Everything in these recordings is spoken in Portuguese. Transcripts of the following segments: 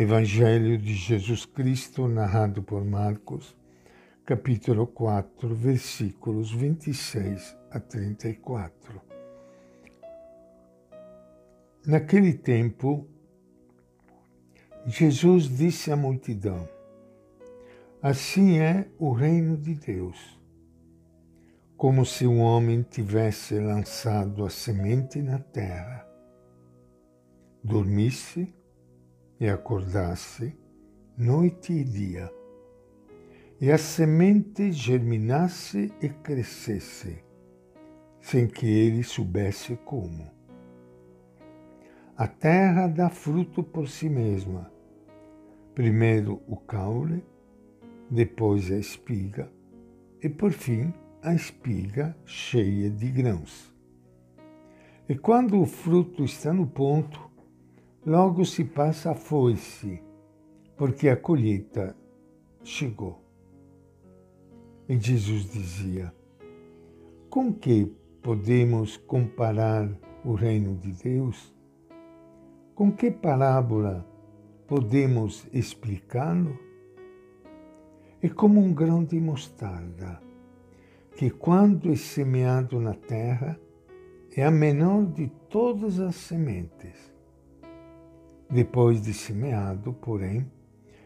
Evangelho de Jesus Cristo, narrado por Marcos, capítulo 4, versículos 26 a 34. Naquele tempo, Jesus disse à multidão: Assim é o reino de Deus, como se um homem tivesse lançado a semente na terra, dormisse e acordasse noite e dia, e a semente germinasse e crescesse, sem que ele soubesse como. A terra dá fruto por si mesma, primeiro o caule, depois a espiga e, por fim, a espiga cheia de grãos. E quando o fruto está no ponto, Logo se passa a foice, porque a colheita chegou. E Jesus dizia: Com que podemos comparar o reino de Deus? Com que parábola podemos explicá-lo? É como um grão de mostarda, que quando é semeado na terra, é a menor de todas as sementes depois de semeado, porém,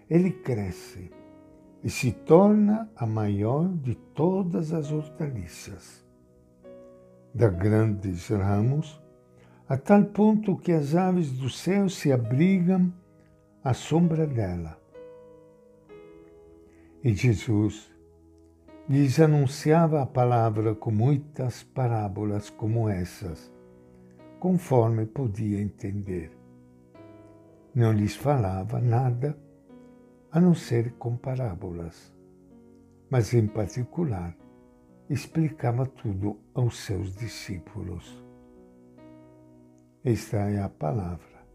ele cresce e se torna a maior de todas as hortaliças. Dá grandes ramos, a tal ponto que as aves do céu se abrigam à sombra dela. E Jesus lhes anunciava a palavra com muitas parábolas como essas, conforme podia entender não lhes falava nada a não ser com parábolas, mas em particular explicava tudo aos seus discípulos. Esta é a palavra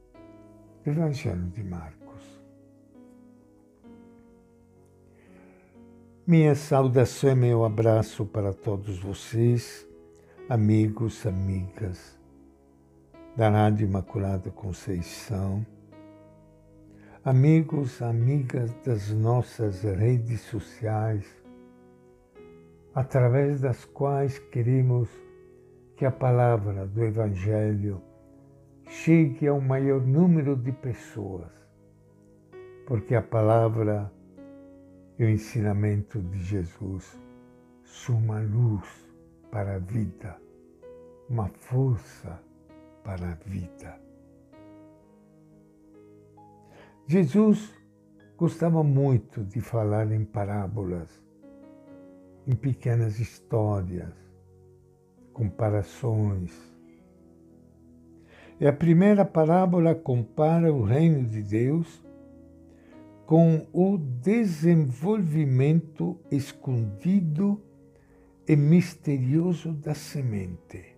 do Evangelho de Marcos. Minha saudação e meu abraço para todos vocês, amigos, amigas da Rádio Imaculada Conceição amigos, amigas das nossas redes sociais, através das quais queremos que a palavra do Evangelho chegue ao maior número de pessoas, porque a palavra e o ensinamento de Jesus são uma luz para a vida, uma força para a vida. Jesus gostava muito de falar em parábolas, em pequenas histórias, comparações. E a primeira parábola compara o reino de Deus com o desenvolvimento escondido e misterioso da semente.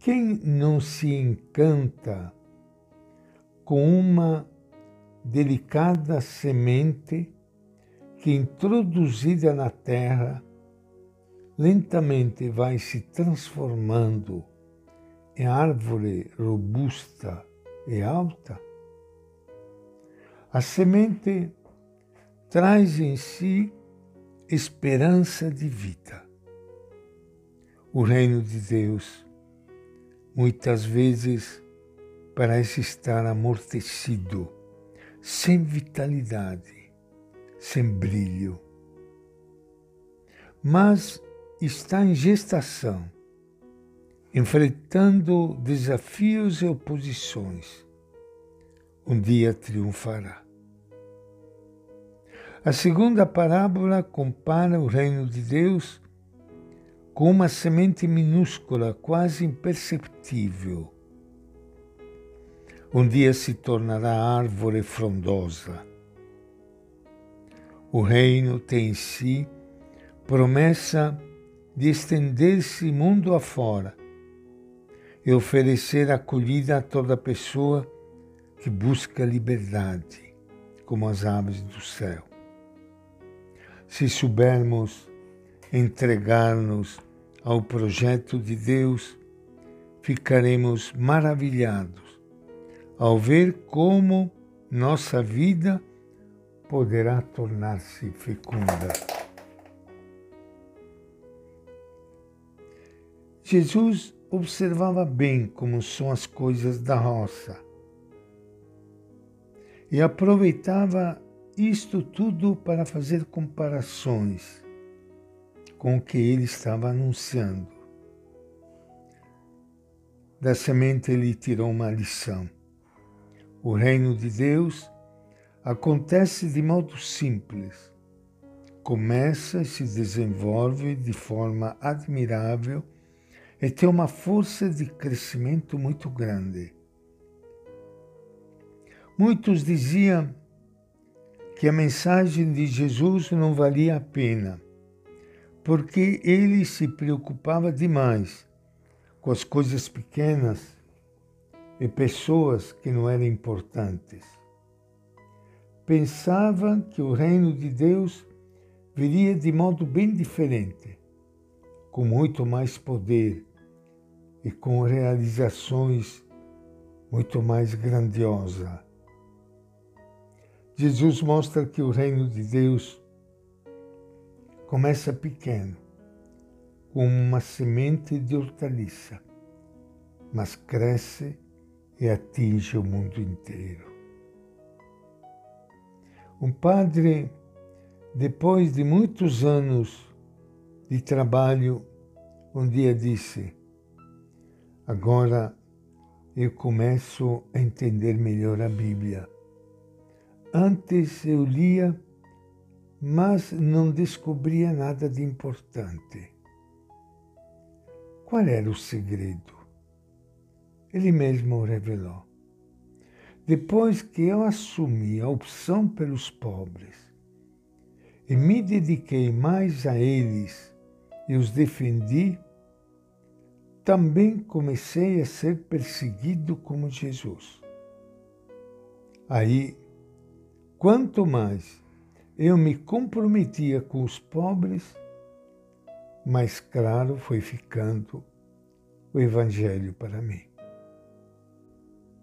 Quem não se encanta com uma delicada semente que, introduzida na terra, lentamente vai se transformando em árvore robusta e alta? A semente traz em si esperança de vida. O reino de Deus muitas vezes parece estar amortecido, sem vitalidade, sem brilho. Mas está em gestação, enfrentando desafios e oposições. Um dia triunfará. A segunda parábola compara o reino de Deus com uma semente minúscula, quase imperceptível um dia se tornará árvore frondosa. O reino tem em si promessa de estender-se mundo afora e oferecer acolhida a toda pessoa que busca liberdade, como as aves do céu. Se soubermos entregar-nos ao projeto de Deus, ficaremos maravilhados ao ver como nossa vida poderá tornar-se fecunda. Jesus observava bem como são as coisas da roça e aproveitava isto tudo para fazer comparações com o que ele estava anunciando. Da semente ele tirou uma lição. O reino de Deus acontece de modo simples. Começa e se desenvolve de forma admirável e tem uma força de crescimento muito grande. Muitos diziam que a mensagem de Jesus não valia a pena, porque ele se preocupava demais com as coisas pequenas e pessoas que não eram importantes. Pensava que o reino de Deus viria de modo bem diferente, com muito mais poder e com realizações muito mais grandiosas. Jesus mostra que o reino de Deus começa pequeno, como uma semente de hortaliça, mas cresce e atinge o mundo inteiro. Um padre, depois de muitos anos de trabalho, um dia disse: Agora eu começo a entender melhor a Bíblia. Antes eu lia, mas não descobria nada de importante. Qual era o segredo? Ele mesmo revelou. Depois que eu assumi a opção pelos pobres e me dediquei mais a eles e os defendi, também comecei a ser perseguido como Jesus. Aí, quanto mais eu me comprometia com os pobres, mais claro foi ficando o Evangelho para mim.